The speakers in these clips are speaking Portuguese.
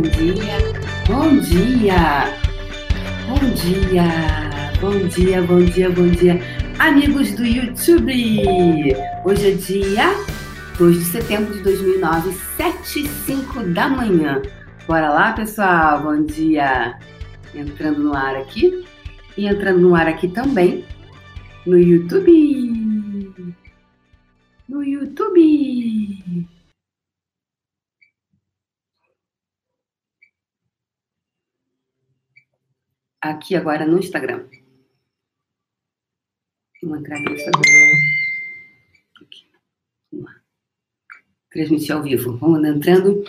bom dia, bom dia, bom dia, bom dia, bom dia, bom dia, amigos do YouTube. Hoje é dia 2 de setembro de 2009, 7 e 5 da manhã. Bora lá, pessoal, bom dia. Entrando no ar aqui e entrando no ar aqui também no YouTube. No YouTube. Aqui agora no Instagram. Vou entrar no Instagram. Aqui. Vamos lá. Transmitir ao vivo. Vamos entrando.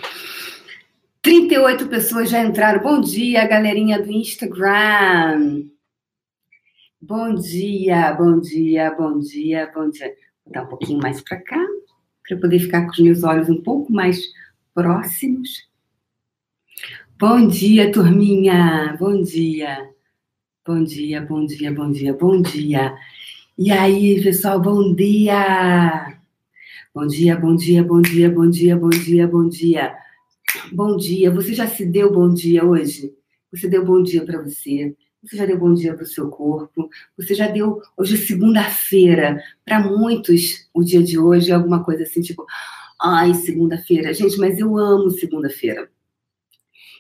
38 pessoas já entraram. Bom dia, galerinha do Instagram. Bom dia, bom dia, bom dia, bom dia. Vou dar um pouquinho mais para cá, para poder ficar com os meus olhos um pouco mais próximos. Bom dia, turminha. Bom dia. Bom dia, bom dia, bom dia, bom dia. E aí, pessoal, bom dia. Bom dia, bom dia, bom dia, bom dia, bom dia, bom dia. Bom dia. Você já se deu bom dia hoje? Você deu bom dia para você? Você já deu bom dia para o seu corpo? Você já deu hoje é segunda-feira? Para muitos, o dia de hoje é alguma coisa assim, tipo, ai, segunda-feira. Gente, mas eu amo segunda-feira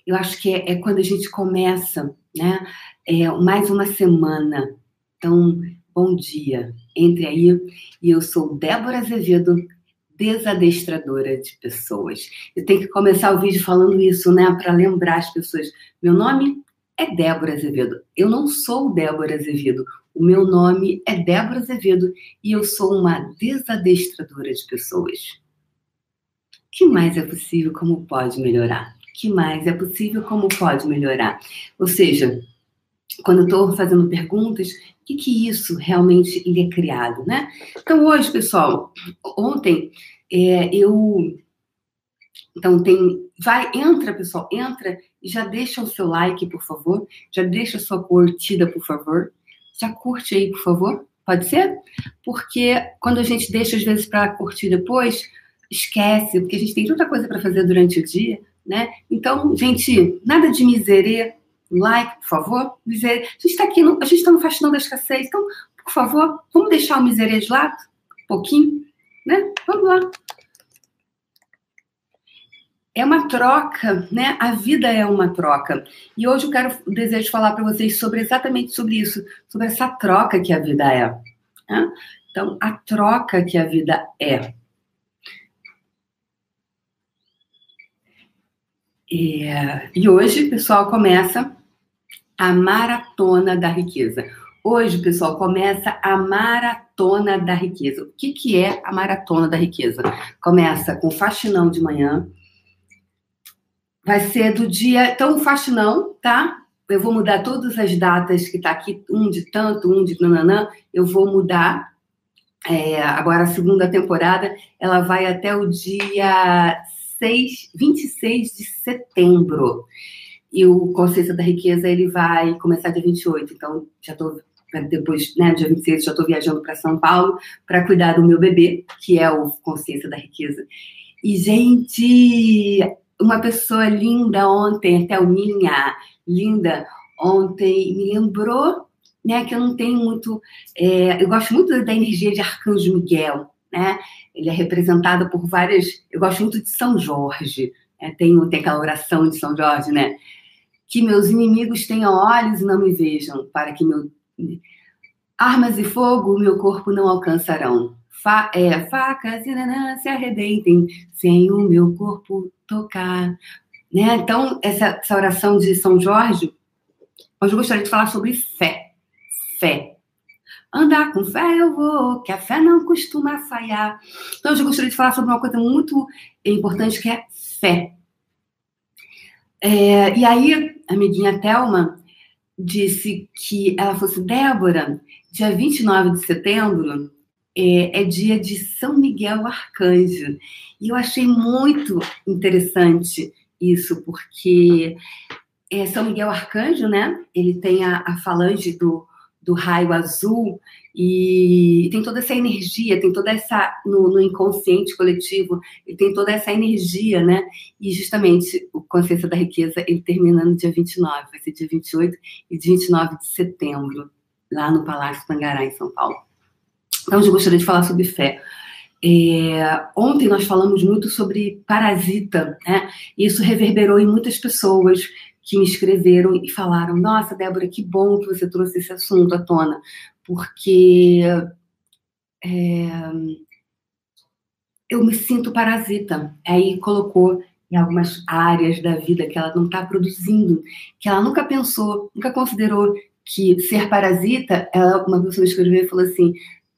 eu acho que é, é quando a gente começa, né? É, mais uma semana. Então, bom dia. Entre aí. E eu sou Débora Azevedo, desadestradora de pessoas. Eu tenho que começar o vídeo falando isso, né? Para lembrar as pessoas. Meu nome é Débora Azevedo. Eu não sou Débora Azevedo. O meu nome é Débora Azevedo e eu sou uma desadestradora de pessoas. O que mais é possível? Como pode melhorar? Que mais é possível, como pode melhorar. Ou seja, quando estou fazendo perguntas, o que, que isso realmente ele é criado, né? Então hoje, pessoal, ontem é, eu então tem, vai, entra, pessoal, entra e já deixa o seu like, por favor, já deixa a sua curtida, por favor, já curte aí, por favor, pode ser? Porque quando a gente deixa às vezes para curtir depois, esquece, porque a gente tem tanta coisa para fazer durante o dia, né? Então, gente, nada de miserê, like, por favor. Miserê. A gente está aqui, no, a gente está no Faxinão da Escassez, então, por favor, vamos deixar o miserê de lado, um pouquinho, né? Vamos lá. É uma troca, né? A vida é uma troca. E hoje eu quero, desejo falar para vocês sobre exatamente sobre isso, sobre essa troca que a vida é. Né? Então, a troca que a vida é. É, e hoje, pessoal, começa a maratona da riqueza. Hoje, pessoal, começa a maratona da riqueza. O que, que é a maratona da riqueza? Começa com faxinão de manhã. Vai ser do dia. Então, o faxinão, tá? Eu vou mudar todas as datas que tá aqui, um de tanto, um de nananã. Eu vou mudar. É, agora, a segunda temporada, ela vai até o dia 26, 26 de setembro. E o Consciência da Riqueza ele vai começar dia 28. Então, já estou depois, né, dia 26, já estou viajando para São Paulo para cuidar do meu bebê, que é o Consciência da Riqueza. E, gente, uma pessoa linda ontem, até o minha linda, ontem me lembrou né, que eu não tenho muito. É, eu gosto muito da energia de Arcanjo Miguel, né? Ele é representado por várias. Eu gosto muito de São Jorge. Né? Tem, tem aquela oração de São Jorge, né? Que meus inimigos tenham olhos e não me vejam, para que meu. Armas e fogo meu corpo não alcançarão. Fa, é, facas e nanã, se arrebentem sem o meu corpo tocar. Né? Então, essa, essa oração de São Jorge, hoje eu gostaria de falar sobre fé. Fé. Andar com fé eu vou, que a fé não costuma falhar. Então, eu gostaria de falar sobre uma coisa muito importante que é fé. É, e aí, a amiguinha Thelma disse que ela fosse Débora, dia 29 de setembro é, é dia de São Miguel Arcanjo. E eu achei muito interessante isso, porque é, São Miguel Arcanjo, né? Ele tem a, a falange do do raio azul e tem toda essa energia, tem toda essa no, no, inconsciente coletivo, e tem toda essa energia, né? E justamente o Consciência da Riqueza ele termina no dia 29, vai ser dia 28 e dia 29 de setembro, lá no Palácio Tangará, em São Paulo. Então, eu gostaria de falar sobre fé. É, ontem nós falamos muito sobre parasita, né? Isso reverberou em muitas pessoas que me escreveram e falaram: Nossa, Débora, que bom que você trouxe esse assunto à tona, porque é, eu me sinto parasita. Aí colocou em algumas áreas da vida que ela não está produzindo, que ela nunca pensou, nunca considerou que ser parasita, ela, uma pessoa me escreveu e falou assim,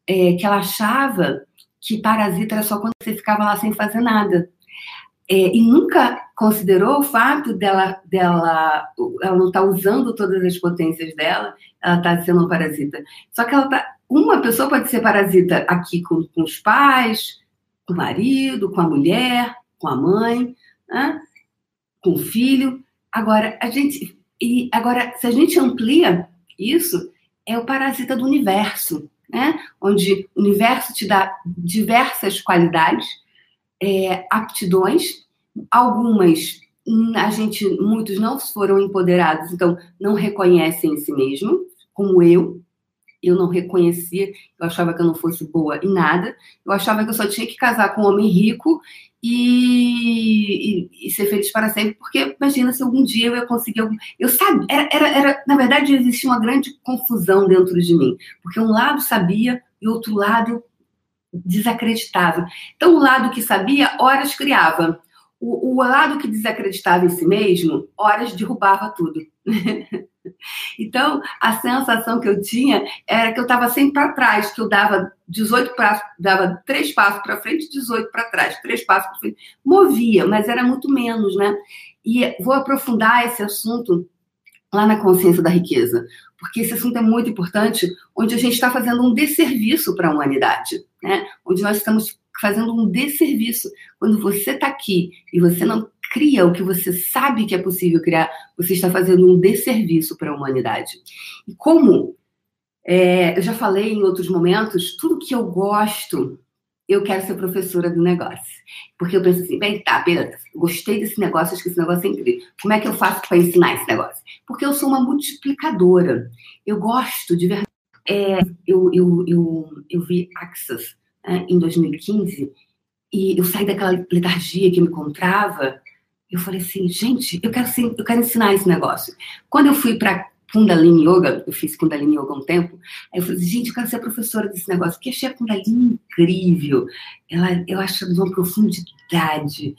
é, que ela achava que parasita era só quando você ficava lá sem fazer nada. É, e nunca considerou o fato dela, dela ela não estar tá usando todas as potências dela, ela está sendo um parasita. Só que ela tá, uma pessoa pode ser parasita aqui com, com os pais, com o marido, com a mulher, com a mãe, né? com o filho. Agora, a gente, e agora, se a gente amplia isso, é o parasita do universo, né? onde o universo te dá diversas qualidades é, aptidões, algumas a gente, muitos não foram empoderados, então não reconhecem em si mesmo, como eu. Eu não reconhecia, eu achava que eu não fosse boa em nada. Eu achava que eu só tinha que casar com um homem rico e, e, e ser feliz para sempre, porque imagina se algum dia eu ia conseguir algum. Eu sabia, era, era, era, na verdade, existia uma grande confusão dentro de mim, porque um lado sabia e outro lado desacreditava. Então, o lado que sabia, horas criava. O, o lado que desacreditava em si mesmo, horas derrubava tudo. então, a sensação que eu tinha era que eu estava sempre para trás, que eu dava 18 passos, dava três passos para frente, 18 para trás, três passos para frente. Movia, mas era muito menos, né? E vou aprofundar esse assunto lá na consciência da riqueza, porque esse assunto é muito importante, onde a gente está fazendo um desserviço para a humanidade, né? Onde nós estamos fazendo um desserviço. Quando você está aqui e você não cria o que você sabe que é possível criar, você está fazendo um desserviço para a humanidade. E como é, eu já falei em outros momentos, tudo que eu gosto eu quero ser professora do negócio. Porque eu penso assim, bem, tá, beleza, gostei desse negócio, acho que esse negócio é incrível. Como é que eu faço para ensinar esse negócio? Porque eu sou uma multiplicadora. Eu gosto de verdade. É, eu, eu, eu, eu vi né, em 2015 e eu saí daquela letargia que me encontrava. Eu falei assim, gente, eu quero, eu quero ensinar esse negócio. Quando eu fui para Kundalini Yoga, eu fiz Kundalini Yoga um tempo, aí eu falei assim, gente, eu quero ser professora desse negócio, porque achei a Kundalini incrível, ela, eu acho de uma profundidade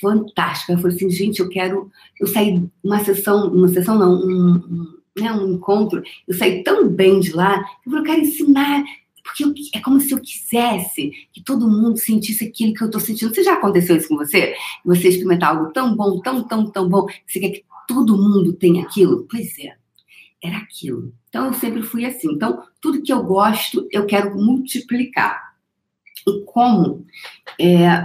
fantástica. Eu falei assim, gente, eu quero, eu saí uma sessão, uma sessão não, um, um, né, um encontro, eu saí tão bem de lá, eu falei, eu quero ensinar, porque eu, é como se eu quisesse que todo mundo sentisse aquilo que eu estou sentindo. Você já aconteceu isso com você? Você experimentar algo tão bom, tão, tão, tão bom, que você quer que todo mundo tenha aquilo? Pois é era aquilo. Então, eu sempre fui assim. Então, tudo que eu gosto, eu quero multiplicar. E como? É,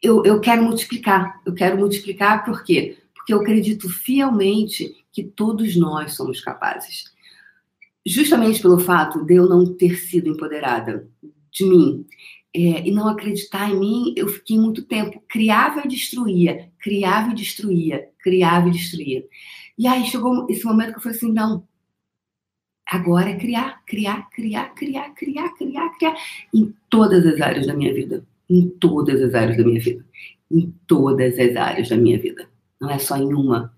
eu, eu quero multiplicar. Eu quero multiplicar por quê? Porque eu acredito fielmente que todos nós somos capazes. Justamente pelo fato de eu não ter sido empoderada de mim é, e não acreditar em mim, eu fiquei muito tempo. Criava e destruía, criava e destruía, criava e destruía. E aí chegou esse momento que eu falei assim: não, agora é criar, criar, criar, criar, criar, criar, criar, em todas as áreas da minha vida. Em todas as áreas da minha vida. Em todas as áreas da minha vida. Não é só em uma.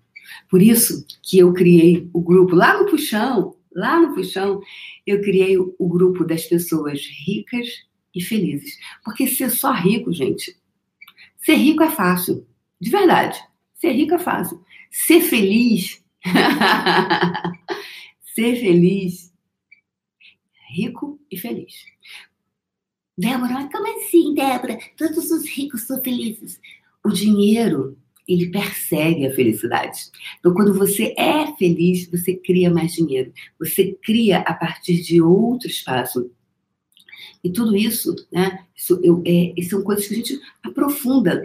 Por isso que eu criei o grupo lá no Puxão, lá no Puxão, eu criei o grupo das pessoas ricas e felizes. Porque ser só rico, gente, ser rico é fácil. De verdade. Ser rico é fácil. Ser feliz. ser feliz. Rico e feliz. Débora, como assim, Débora? Todos os ricos são felizes. O dinheiro, ele persegue a felicidade. Então, quando você é feliz, você cria mais dinheiro. Você cria a partir de outro espaço. E tudo isso, né? Isso, eu, é, são coisas que a gente aprofunda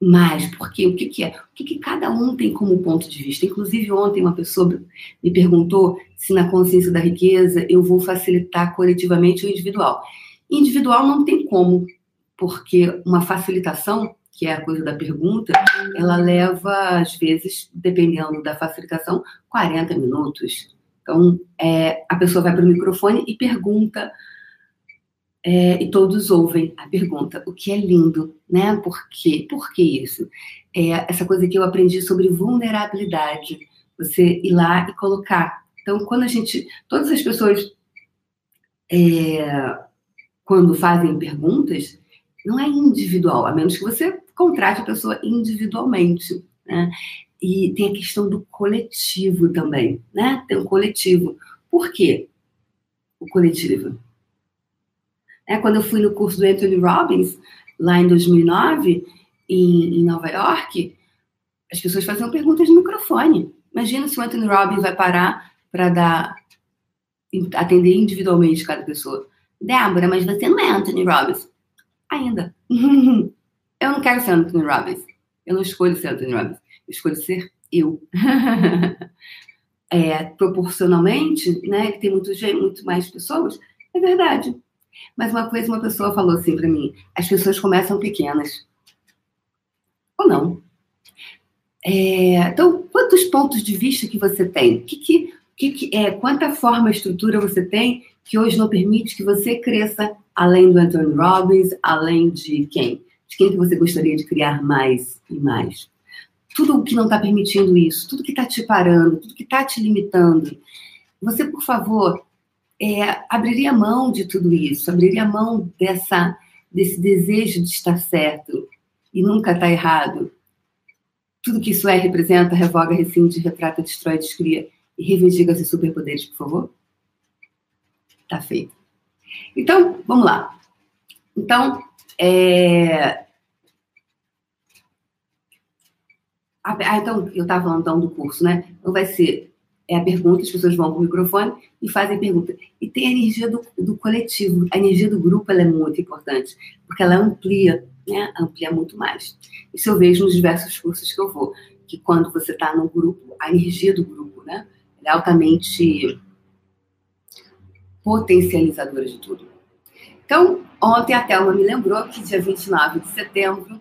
mais, porque o que, que é? O que, que cada um tem como ponto de vista? Inclusive, ontem uma pessoa me perguntou se na consciência da riqueza eu vou facilitar coletivamente ou individual. Individual não tem como, porque uma facilitação, que é a coisa da pergunta, ela leva, às vezes, dependendo da facilitação, 40 minutos. Então, é, a pessoa vai para o microfone e pergunta é, e todos ouvem a pergunta, o que é lindo, né? Por quê? Por que isso? É essa coisa que eu aprendi sobre vulnerabilidade, você ir lá e colocar. Então, quando a gente, todas as pessoas, é, quando fazem perguntas, não é individual, a menos que você contrate a pessoa individualmente, né? E tem a questão do coletivo também, né? Tem um coletivo. Por quê? O coletivo é, quando eu fui no curso do Anthony Robbins, lá em 2009, em, em Nova York, as pessoas faziam perguntas no microfone. Imagina se o Anthony Robbins vai parar para dar atender individualmente cada pessoa. Débora, mas você não é Anthony Robbins. Ainda. eu não quero ser Anthony Robbins. Eu não escolho ser Anthony Robbins. Eu escolho ser eu. é, proporcionalmente, né, que tem muito, muito mais pessoas, é verdade. Mas uma coisa uma pessoa falou assim para mim: as pessoas começam pequenas. Ou não. É, então, quantos pontos de vista que você tem? Que, que, que, é, quanta forma, estrutura você tem que hoje não permite que você cresça além do Anthony Robbins, além de quem? Quem que você gostaria de criar mais e mais? Tudo o que não está permitindo isso, tudo que está te parando, tudo que está te limitando. Você, por favor, é, abriria mão de tudo isso, abriria mão dessa, desse desejo de estar certo e nunca estar errado. Tudo que isso é, representa, revoga, rescinde, retrata, destrói, descria e reivindica seus superpoderes, por favor? Tá feito. Então, vamos lá. Então, é... Ah, então, eu estava falando então, do curso, né? Então, vai ser é a pergunta, as pessoas vão para o microfone e fazem pergunta. E tem a energia do, do coletivo, a energia do grupo ela é muito importante, porque ela amplia, né? amplia muito mais. Isso eu vejo nos diversos cursos que eu vou, que quando você está no grupo, a energia do grupo né? é altamente potencializadora de tudo. Então, ontem a Thelma me lembrou que dia 29 de setembro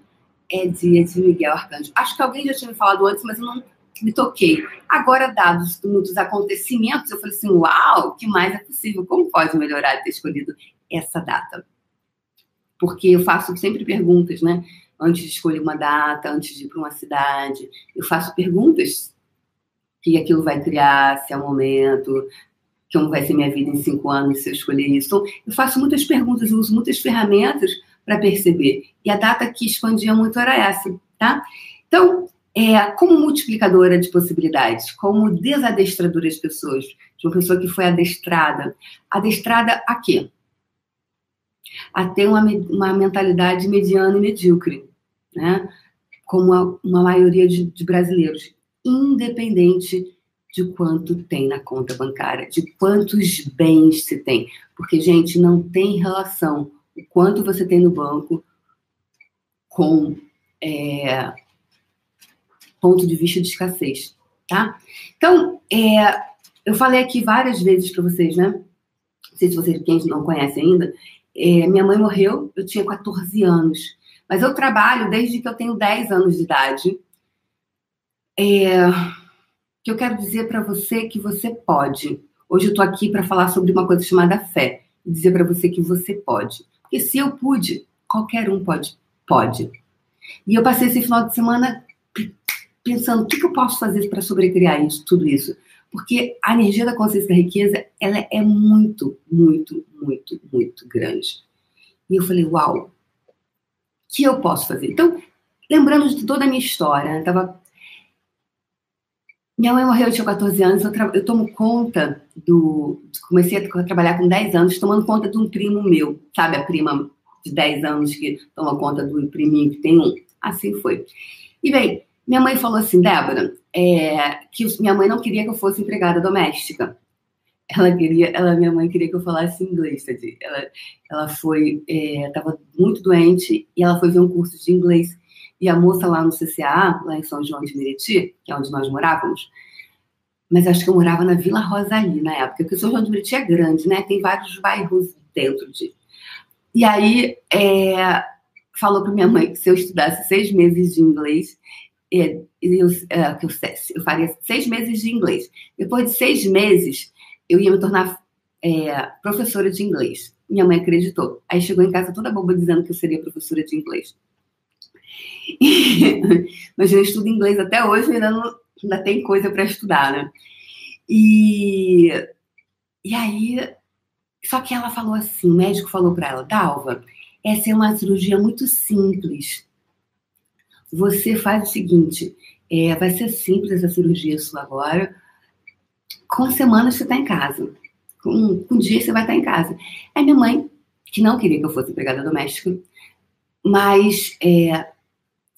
é dia de Miguel Arcanjo. Acho que alguém já tinha me falado antes, mas eu não me toquei. Agora, dados muitos acontecimentos, eu falei assim: uau, o que mais é possível? Como pode melhorar ter escolhido essa data? Porque eu faço sempre perguntas, né? Antes de escolher uma data, antes de ir para uma cidade, eu faço perguntas que aquilo vai criar, se é o momento, como vai ser minha vida em cinco anos se eu escolher isso. Então, eu faço muitas perguntas, eu uso muitas ferramentas para perceber. E a data que expandia muito era essa, tá? Então, é, como multiplicadora de possibilidades, como desadestradora de pessoas, de uma pessoa que foi adestrada. Adestrada a quê? A ter uma, uma mentalidade mediana e medíocre, né? como a, uma maioria de, de brasileiros, independente de quanto tem na conta bancária, de quantos bens se tem. Porque, gente, não tem relação o quanto você tem no banco com é, ponto de vista de escassez, tá? Então, é, eu falei aqui várias vezes para vocês, né? Não sei se vocês, quem não conhece ainda, é, minha mãe morreu, eu tinha 14 anos. Mas eu trabalho desde que eu tenho 10 anos de idade. É, que eu quero dizer para você que você pode. Hoje eu estou aqui para falar sobre uma coisa chamada fé. E dizer para você que você pode. Porque se eu pude, qualquer um pode. Pode. E eu passei esse final de semana pensando o que, que eu posso fazer para sobrecriar isso, tudo isso. Porque a energia da consciência da riqueza, ela é muito, muito, muito, muito grande. E eu falei, uau, o que eu posso fazer? Então, lembrando de toda a minha história, né? Minha mãe morreu, eu tinha 14 anos, eu, eu tomo conta do... Comecei a trabalhar com 10 anos, tomando conta de um primo meu, sabe? A prima de 10 anos que toma conta do priminho que tem um. Assim foi. E bem, minha mãe falou assim, Débora, é, que minha mãe não queria que eu fosse empregada doméstica. Ela queria, ela, minha mãe queria que eu falasse inglês, tadinha. Ela, ela foi, estava é, muito doente e ela foi ver um curso de inglês. E a moça lá no CCA, lá em São João de Meriti, que é onde nós morávamos, mas acho que eu morava na Vila Rosali na época, porque São João de Meriti é grande, né? Tem vários bairros dentro de. E aí é, falou para minha mãe que se eu estudasse seis meses de inglês, é, eu, é, que eu, eu faria seis meses de inglês. Depois de seis meses, eu ia me tornar é, professora de inglês. Minha mãe acreditou. Aí chegou em casa toda boba dizendo que eu seria professora de inglês. Mas eu estudo inglês até hoje, ainda, não, ainda tem coisa para estudar, né? E, e aí, só que ela falou assim: o médico falou para ela, Dalva, essa é uma cirurgia muito simples. Você faz o seguinte: é, vai ser simples essa cirurgia sua agora. Com semanas você está em casa. Com, com dia você vai estar tá em casa. Aí minha mãe, que não queria que eu fosse empregada doméstica, mas é,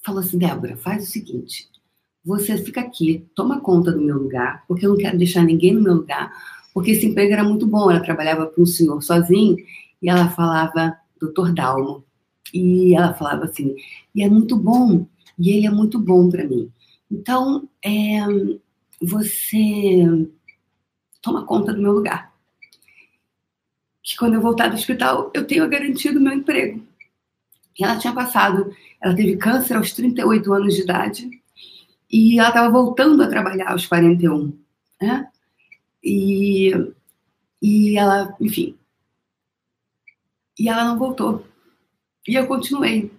falou assim: Débora, faz o seguinte: você fica aqui, toma conta do meu lugar, porque eu não quero deixar ninguém no meu lugar, porque esse emprego era muito bom. Ela trabalhava para um senhor sozinho e ela falava, doutor Dalmo, e ela falava assim: e é muito bom, e ele é muito bom para mim. Então, é, você toma conta do meu lugar. Que quando eu voltar do hospital, eu tenho garantido o meu emprego. E ela tinha passado, ela teve câncer aos 38 anos de idade e ela estava voltando a trabalhar aos 41, né? E, e ela, enfim, e ela não voltou. E eu continuei.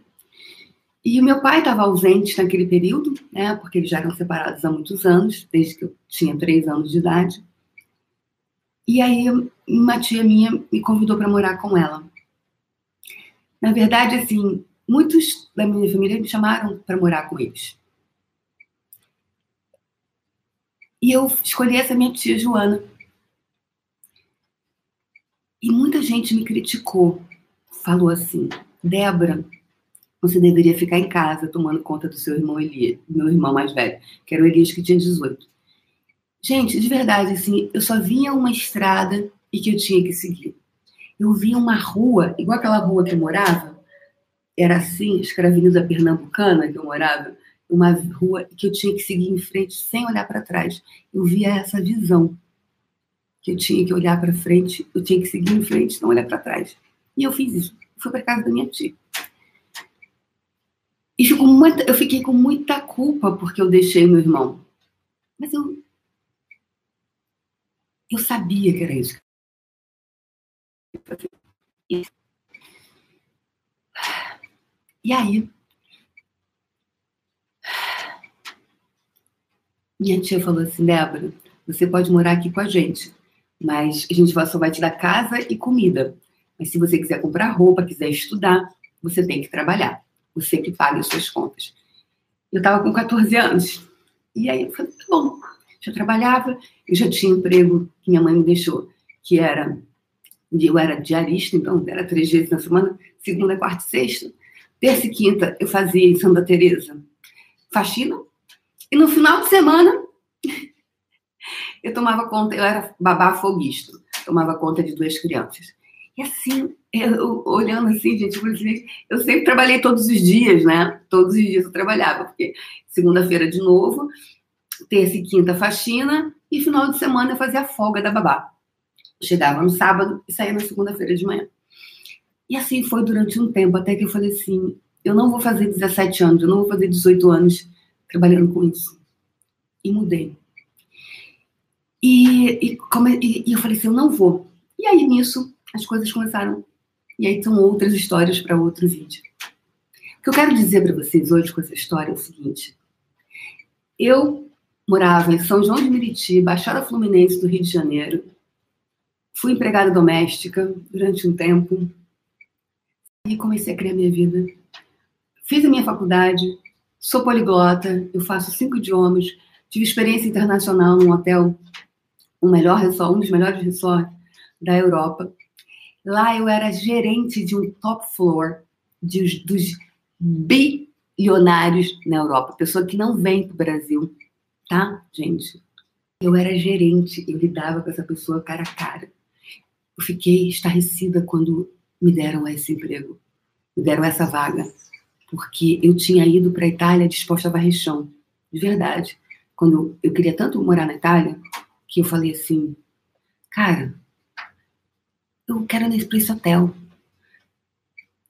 E o meu pai estava ausente naquele período, né? Porque eles já eram separados há muitos anos, desde que eu tinha três anos de idade. E aí uma tia minha me convidou para morar com ela. Na verdade, assim, muitos da minha família me chamaram para morar com eles. E eu escolhi essa minha tia Joana. E muita gente me criticou. Falou assim: Débora, você deveria ficar em casa tomando conta do seu irmão Elias, meu irmão mais velho, que era o Elias que tinha 18. Gente, de verdade, assim, eu só vinha uma estrada e que eu tinha que seguir eu vi uma rua, igual aquela rua que eu morava, era assim, acho que era a Avenida Pernambucana que eu morava, uma rua que eu tinha que seguir em frente sem olhar para trás. Eu via essa visão que eu tinha que olhar para frente, eu tinha que seguir em frente, não olhar para trás. E eu fiz isso. Fui para casa da minha tia. E ficou muita, eu fiquei com muita culpa porque eu deixei meu irmão. Mas eu eu sabia que era isso e aí, minha tia falou assim, Débora, você pode morar aqui com a gente, mas a gente só vai te dar casa e comida. Mas se você quiser comprar roupa, quiser estudar, você tem que trabalhar. Você que paga as suas contas. Eu estava com 14 anos. E aí eu falei, tá bom. Já trabalhava, eu já tinha emprego que minha mãe me deixou, que era eu era diarista, então era três vezes na semana, segunda, quarta e sexta. Terça e quinta eu fazia em Santa Teresa faxina. E no final de semana eu tomava conta, eu era babá foguista, tomava conta de duas crianças. E assim, eu, olhando assim, gente, assim, eu sempre trabalhei todos os dias, né? Todos os dias eu trabalhava, porque segunda-feira de novo, terça e quinta faxina, e final de semana eu fazia a folga da babá. Chegava no sábado e saía na segunda-feira de manhã. E assim foi durante um tempo, até que eu falei assim: eu não vou fazer 17 anos, eu não vou fazer 18 anos trabalhando com isso. E mudei. E, e, come, e, e eu falei assim: eu não vou. E aí nisso as coisas começaram. E aí são outras histórias para outro vídeo. O que eu quero dizer para vocês hoje com essa história é o seguinte: eu morava em São João de Meriti, Baixada Fluminense do Rio de Janeiro, Fui empregada doméstica durante um tempo e comecei a criar minha vida. Fiz a minha faculdade, sou poliglota, eu faço cinco idiomas, tive experiência internacional num hotel, um melhor resort, um dos melhores resorts da Europa. Lá eu era gerente de um top floor de, dos bilionários na Europa, pessoa que não vem para o Brasil, tá, gente? Eu era gerente, eu lidava com essa pessoa cara a cara. Eu fiquei estarrecida quando me deram esse emprego, me deram essa vaga, porque eu tinha ido para a Itália disposta a varrer chão, de verdade. Quando eu queria tanto morar na Itália, que eu falei assim, cara, eu quero ir para esse hotel.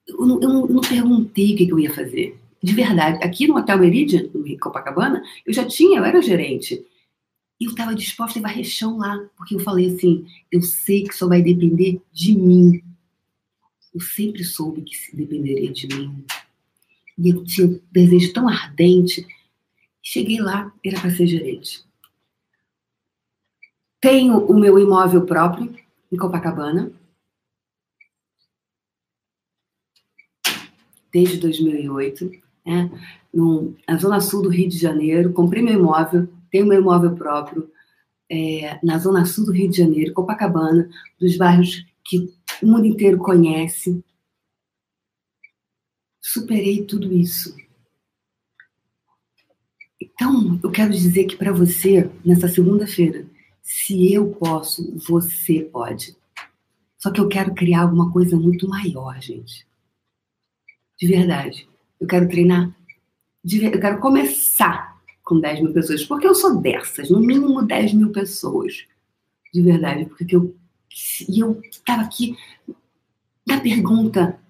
Eu não, eu não, perguntei o que, eu ia fazer. De verdade, aqui no Hotel Meridian, em Copacabana, eu já tinha, eu era gerente. E eu estava disposta a varrer chão lá, porque eu falei assim: eu sei que só vai depender de mim. Eu sempre soube que se dependeria de mim. E eu tinha um desejo tão ardente. Cheguei lá, era para ser gerente. Tenho o meu imóvel próprio em Copacabana. Desde 2008, né? na zona sul do Rio de Janeiro. Comprei meu imóvel, tenho meu imóvel próprio é, na zona sul do Rio de Janeiro, Copacabana, dos bairros que o mundo inteiro conhece. Superei tudo isso. Então, eu quero dizer que para você, nessa segunda-feira, se eu posso, você pode. Só que eu quero criar alguma coisa muito maior, gente. De verdade. Eu quero treinar. Eu quero começar com 10 mil pessoas. Porque eu sou dessas, no mínimo 10 mil pessoas. De verdade. Porque eu. E eu estava aqui na pergunta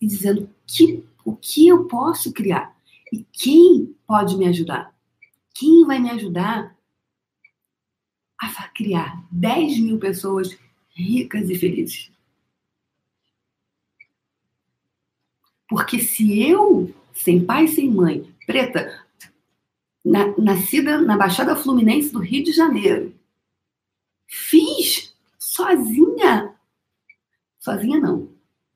dizendo que, o que eu posso criar e quem pode me ajudar. Quem vai me ajudar a criar 10 mil pessoas ricas e felizes. Porque se eu, sem pai sem mãe, preta, na, nascida na Baixada Fluminense do Rio de Janeiro, fiz sozinha, sozinha não,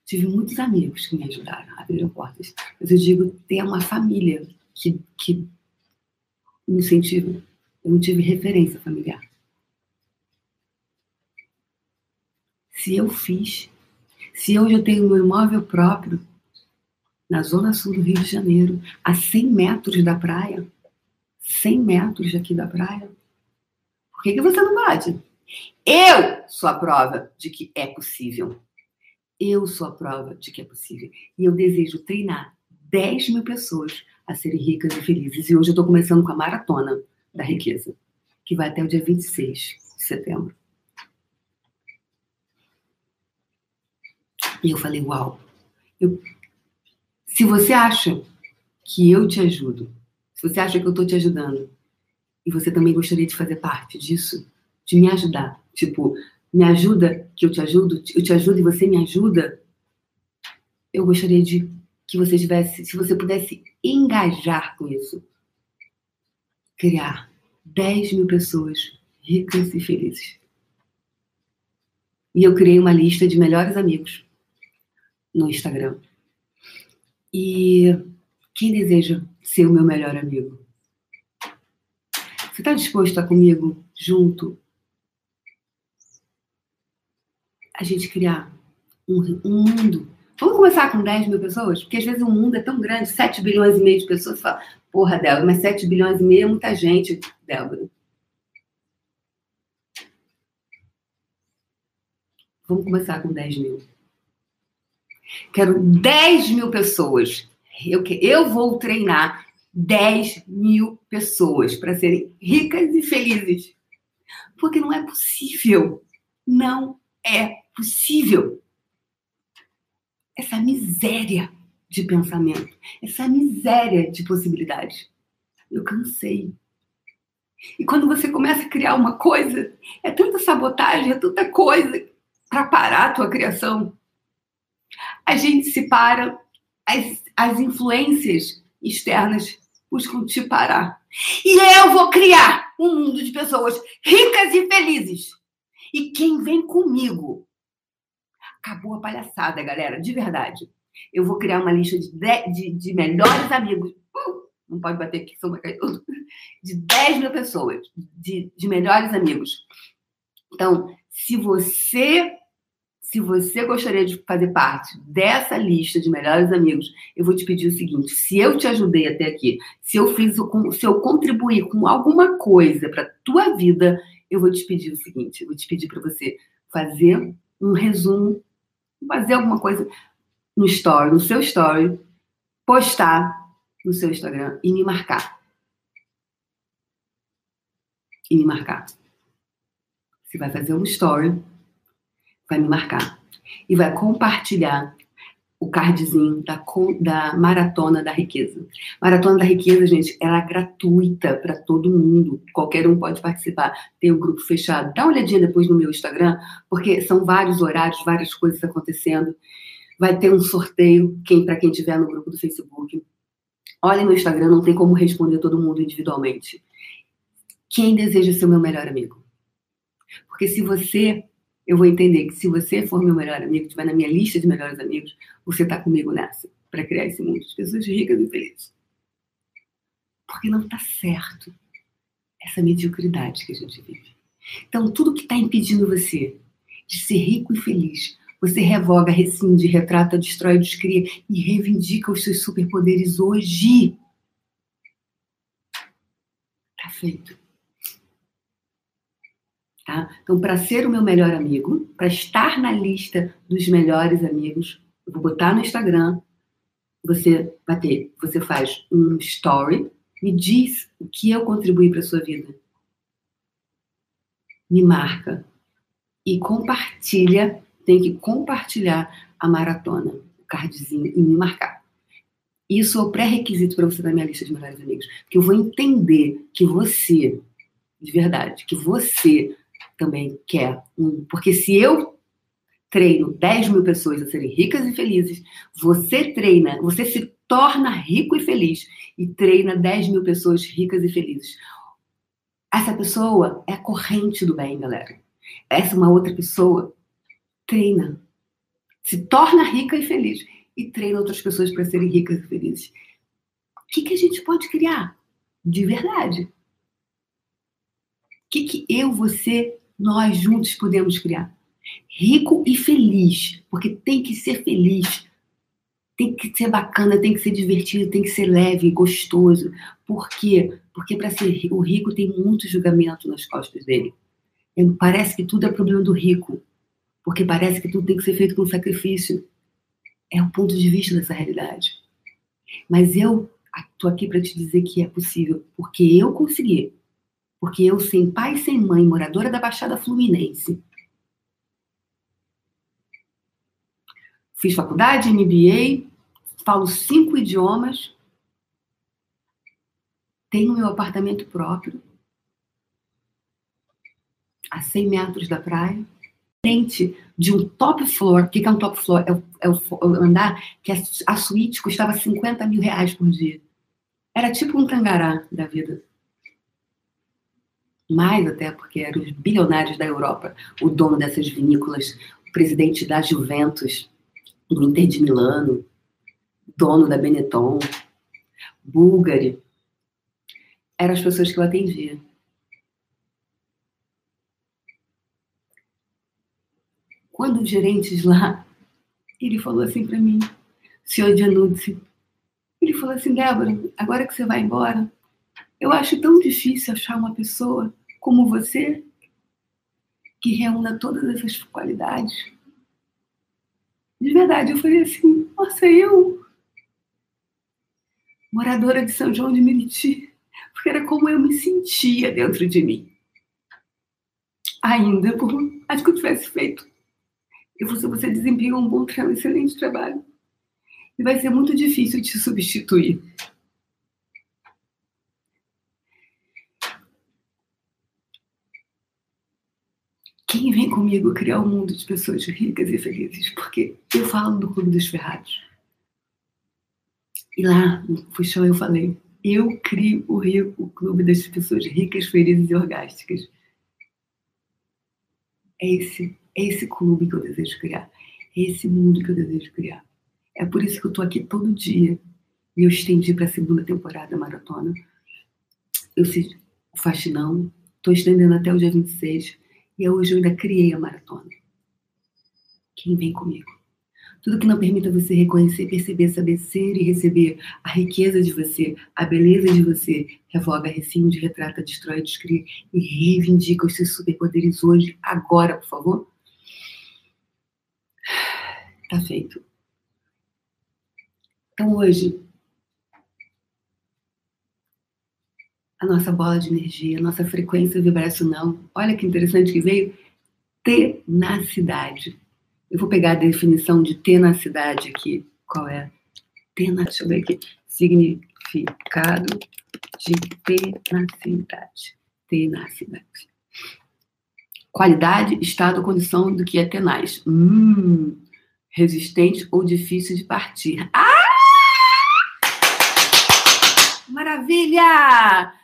tive muitos amigos que me ajudaram a abrir portas, mas eu digo ter uma família que, que me incentiva. Eu não tive referência familiar. Se eu fiz, se hoje eu tenho meu imóvel próprio na zona sul do Rio de Janeiro, a 100 metros da praia, 100 metros aqui da praia, por que, que você não pode? Eu sou a prova de que é possível. Eu sou a prova de que é possível. E eu desejo treinar 10 mil pessoas a serem ricas e felizes. E hoje eu estou começando com a maratona da riqueza, que vai até o dia 26 de setembro. E eu falei, uau. Eu... Se você acha que eu te ajudo, se você acha que eu estou te ajudando, e você também gostaria de fazer parte disso, de me ajudar, tipo, me ajuda que eu te ajudo, eu te ajudo e você me ajuda, eu gostaria de que você tivesse, se você pudesse engajar com isso, criar 10 mil pessoas ricas e felizes. E eu criei uma lista de melhores amigos no Instagram. E quem deseja ser o meu melhor amigo? Você está disposto a comigo, junto, a gente criar um, um, mundo? Vamos começar com 10 mil pessoas? Porque às vezes o mundo é tão grande, 7 bilhões e meio de pessoas, você fala, porra, Débora, mas 7 bilhões e meio é muita gente, Débora. Vamos começar com 10 mil. Quero 10 mil pessoas. Eu, eu vou treinar 10 mil pessoas para serem ricas e felizes. Porque não é possível. Não é possível. Essa miséria de pensamento, essa miséria de possibilidades. Eu cansei. E quando você começa a criar uma coisa, é tanta sabotagem, é tanta coisa para parar a tua criação a gente se para, as, as influências externas buscam te parar. E eu vou criar um mundo de pessoas ricas e felizes. E quem vem comigo? Acabou a palhaçada, galera, de verdade. Eu vou criar uma lista de, de, de melhores amigos. Uh, não pode bater aqui, cair tudo. De 10 mil pessoas, de, de melhores amigos. Então, se você se você gostaria de fazer parte dessa lista de melhores amigos, eu vou te pedir o seguinte: se eu te ajudei até aqui, se eu fiz, se eu contribuí com alguma coisa para tua vida, eu vou te pedir o seguinte: vou te pedir para você fazer um resumo, fazer alguma coisa no story, no seu story, postar no seu Instagram e me marcar. E me marcar. Você vai fazer um story, vai me marcar e vai compartilhar o cardzinho da, da Maratona da Riqueza. Maratona da Riqueza, gente, ela é gratuita para todo mundo. Qualquer um pode participar. Tem um grupo fechado. Dá uma olhadinha depois no meu Instagram, porque são vários horários, várias coisas acontecendo. Vai ter um sorteio quem para quem estiver no grupo do Facebook. Olha no Instagram, não tem como responder todo mundo individualmente. Quem deseja ser o meu melhor amigo? Porque se você eu vou entender que se você for meu melhor amigo, estiver na minha lista de melhores amigos, você está comigo nessa, para criar esse mundo de pessoas ricas e felizes. Porque não está certo essa mediocridade que a gente vive. Então, tudo que está impedindo você de ser rico e feliz, você revoga, rescinde, retrata, destrói, descria e reivindica os seus superpoderes hoje. Está feito. Tá? Então, para ser o meu melhor amigo, para estar na lista dos melhores amigos, eu vou botar no Instagram, você vai ter, você faz um story, me diz o que eu contribuí para sua vida. Me marca e compartilha, tem que compartilhar a maratona, o cardzinho e me marcar. Isso é o pré-requisito para você dar minha lista de melhores amigos, porque eu vou entender que você, de verdade, que você também quer um. Porque se eu treino 10 mil pessoas a serem ricas e felizes, você treina, você se torna rico e feliz e treina 10 mil pessoas ricas e felizes. Essa pessoa é a corrente do bem, galera. Essa uma outra pessoa treina, se torna rica e feliz e treina outras pessoas para serem ricas e felizes. O que, que a gente pode criar de verdade? O que, que eu, você nós juntos podemos criar. Rico e feliz, porque tem que ser feliz, tem que ser bacana, tem que ser divertido, tem que ser leve, gostoso. Por quê? Porque para ser o rico tem muito julgamento nas costas dele. Parece que tudo é problema do rico, porque parece que tudo tem que ser feito com sacrifício. É o ponto de vista dessa realidade. Mas eu estou aqui para te dizer que é possível, porque eu consegui porque eu, sem pai sem mãe, moradora da Baixada Fluminense, fiz faculdade, MBA, falo cinco idiomas, tenho meu apartamento próprio, a 100 metros da praia, frente de um top floor. O que é um top floor? É o, é o andar que a suíte custava 50 mil reais por dia. Era tipo um tangará da vida mais até porque eram os bilionários da Europa, o dono dessas vinícolas, o presidente da Juventus, do Inter de Milano, dono da Benetton, Bulgari, eram as pessoas que eu atendia. Quando os gerentes lá, ele falou assim para mim, senhor Januzzi, ele falou assim, Débora, agora que você vai embora, eu acho tão difícil achar uma pessoa como você, que reúna todas essas qualidades. De verdade, eu falei assim: nossa, eu, moradora de São João de Meriti, porque era como eu me sentia dentro de mim. Ainda, por mais que eu tivesse feito. Eu falei, você desempenhou um bom trabalho, um excelente trabalho. E vai ser muito difícil te substituir. quem vem comigo criar um mundo de pessoas ricas e felizes? Porque eu falo do Clube dos Ferrados. E lá, no Fuxão, eu falei: eu crio o, rio, o clube das pessoas ricas, felizes e orgásticas. É esse, é esse clube que eu desejo criar. É esse mundo que eu desejo criar. É por isso que eu estou aqui todo dia. E eu estendi para a segunda temporada maratona. Eu fiz o faxinão. Estou estendendo até o dia 26 e hoje eu ainda criei a maratona. Quem vem comigo? Tudo que não permita você reconhecer, perceber, saber ser e receber a riqueza de você, a beleza de você, revoga, rescinde, retrata, destrói, descreve e reivindica os seus superpoderes hoje, agora, por favor. Tá feito. Então hoje a nossa bola de energia, a nossa frequência vibracional. Olha que interessante que veio tenacidade. Eu vou pegar a definição de tenacidade aqui. Qual é? Tenacidade. Deixa eu ver aqui. Significado de tenacidade. Tenacidade. Qualidade, estado condição do que é tenaz. Hum, resistente ou difícil de partir. Ah! Maravilha!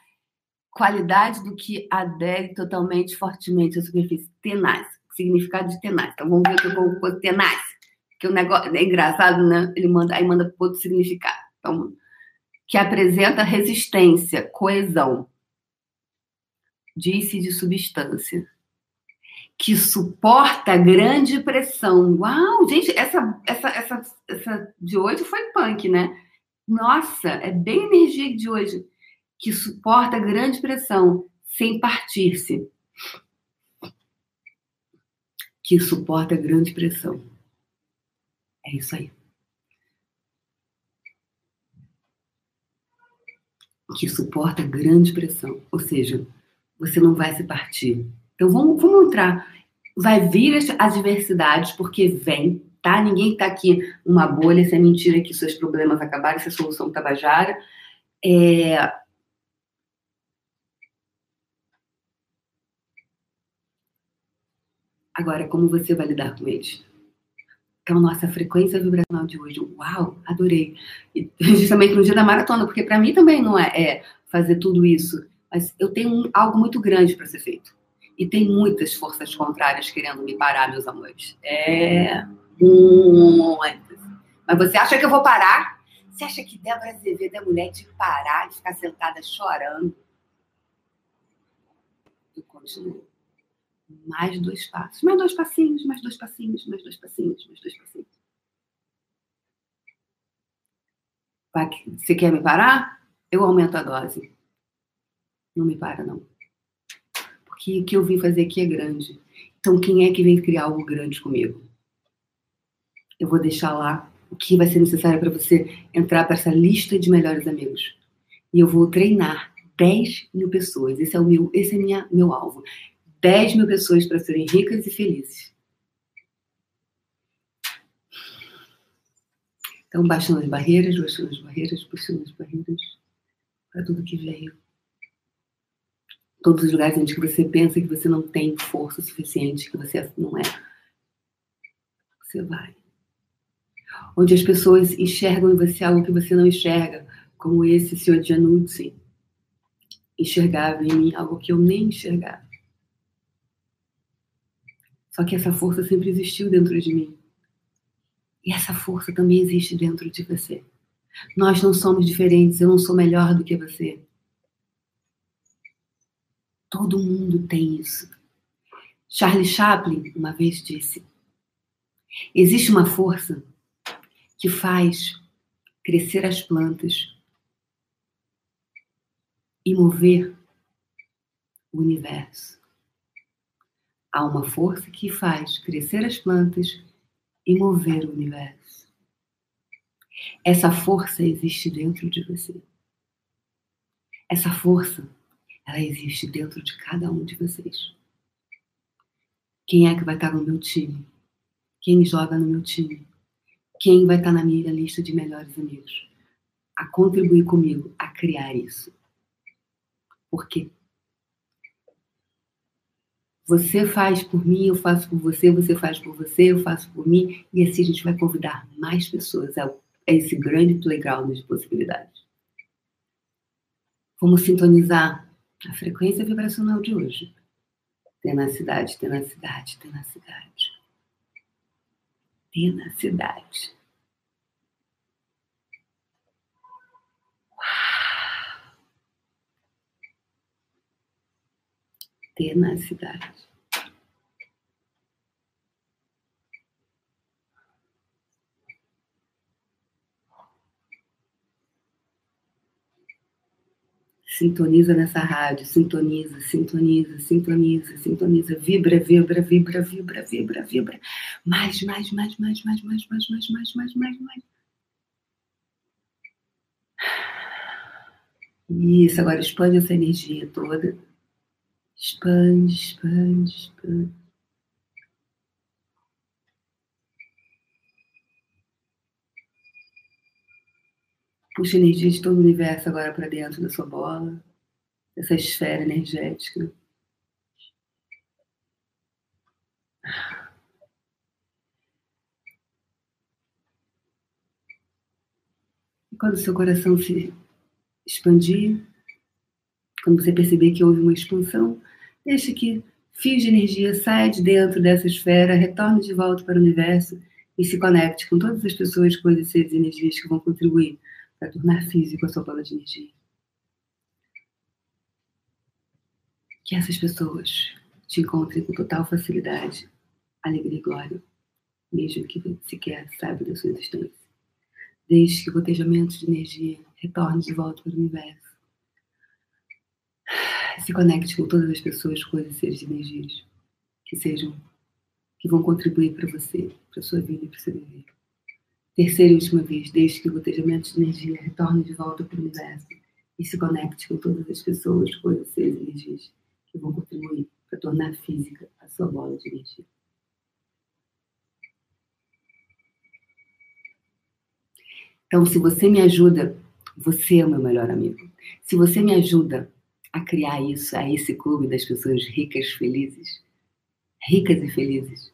Qualidade do que adere totalmente, fortemente à superfície. Tenaz. Significado de tenaz. Então vamos ver o que eu vou pôr tenaz. Que o negócio é engraçado, né? Ele manda, aí manda outro significado. Então, que apresenta resistência, coesão. Disse de substância que suporta grande pressão. Uau, gente, essa, essa, essa, essa de hoje foi punk, né? Nossa, é bem energia de hoje. Que suporta grande pressão sem partir-se. Que suporta grande pressão. É isso aí. Que suporta grande pressão. Ou seja, você não vai se partir então vamos, vamos entrar. Vai vir as adversidades, porque vem, tá? Ninguém está aqui uma bolha, se é mentira que seus problemas acabaram, se é solução tabajara. É... Agora, como você vai lidar com eles? Então, nossa frequência vibracional de hoje, uau, adorei. E justamente no dia da maratona, porque para mim também não é, é, fazer tudo isso, mas eu tenho um, algo muito grande para ser feito. E tem muitas forças contrárias querendo me parar, meus amores. É muitas. Mas você acha que eu vou parar? Você acha que Débora Azevedo é mulher de parar e ficar sentada chorando? Eu continuo. Mais dois passos, mais dois passinhos, mais dois passinhos, mais dois passinhos, mais dois passinhos. Você quer me parar? Eu aumento a dose. Não me para, não que o que eu vim fazer aqui é grande. Então, quem é que vem criar algo grande comigo? Eu vou deixar lá o que vai ser necessário para você entrar para essa lista de melhores amigos. E eu vou treinar 10 mil pessoas. Esse é o meu, esse é minha, meu alvo. 10 mil pessoas para serem ricas e felizes. Então, baixando as barreiras, baixando as barreiras, puxando as barreiras para tudo que veio todos os lugares onde você pensa que você não tem força suficiente, que você não é. Você vai. Onde as pessoas enxergam em você algo que você não enxerga, como esse senhor Januzzi enxergava em mim algo que eu nem enxergava. Só que essa força sempre existiu dentro de mim. E essa força também existe dentro de você. Nós não somos diferentes, eu não sou melhor do que você. Todo mundo tem isso. Charlie Chaplin uma vez disse: existe uma força que faz crescer as plantas e mover o universo. Há uma força que faz crescer as plantas e mover o universo. Essa força existe dentro de você. Essa força ela existe dentro de cada um de vocês. Quem é que vai estar no meu time? Quem joga no meu time? Quem vai estar na minha lista de melhores amigos? A contribuir comigo a criar isso. Por quê? Você faz por mim, eu faço por você, você faz por você, eu faço por mim, e assim a gente vai convidar mais pessoas a, esse grande playground de possibilidades. Vamos sintonizar a frequência vibracional de hoje. Tenacidade, tenacidade, tenacidade. Tenacidade. Tenacidade. Sintoniza nessa rádio, sintoniza, sintoniza, sintoniza, sintoniza, vibra, vibra, vibra, vibra, vibra, vibra. Mais, mais, mais, mais, mais, mais, mais, mais, mais, mais, mais, mais. Isso, agora expande essa energia toda. Expande, expande, expande. Puxa energia de todo o universo agora para dentro da sua bola, dessa esfera energética. E quando seu coração se expandir, quando você perceber que houve uma expansão, deixe que fios de energia saia de dentro dessa esfera, retorne de volta para o universo e se conecte com todas as pessoas, coisas, seres e energias que vão contribuir para tornar físico a sua bola de energia. Que essas pessoas te encontrem com total facilidade, alegria e glória, mesmo que sequer saiba da sua existência. Deixe que o gotejamento de energia retorne de volta para o universo. Se conecte com todas as pessoas, coisas, seres e energias que sejam, que vão contribuir para você, para sua vida e para o seu viver. Terceira e última vez, deixe que o gotejamento de energia retorne de volta para o universo e se conecte com todas as pessoas, coisas, e energias que vão contribuir para tornar física a sua bola de energia. Então, se você me ajuda, você é o meu melhor amigo. Se você me ajuda a criar isso, a esse clube das pessoas ricas, felizes, ricas e felizes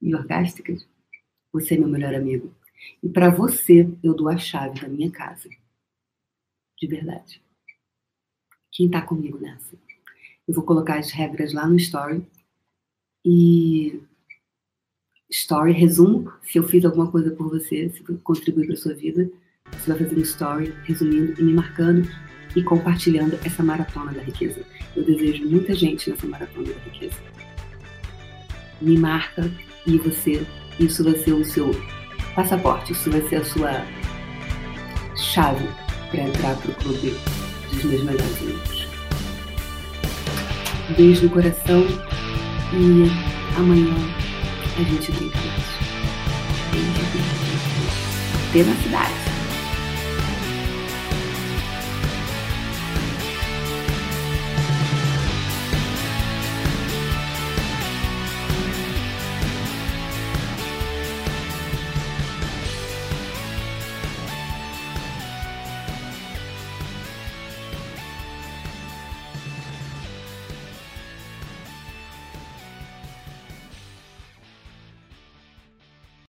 e orgásticas, você é meu melhor amigo. E para você, eu dou a chave da minha casa. De verdade. Quem está comigo nessa? Eu vou colocar as regras lá no story. E story, resumo, se eu fiz alguma coisa por você, se contribuir para sua vida, você vai fazer um story resumindo e me marcando e compartilhando essa maratona da riqueza. Eu desejo muita gente nessa maratona da riqueza. Me marca e você, isso vai ser o seu passaporte. Isso vai ser a sua chave para entrar para o clube dos meus melhores amigos. Beijo no coração e amanhã a gente brinca mais. Beijo, beijo, beijo. Até na cidade.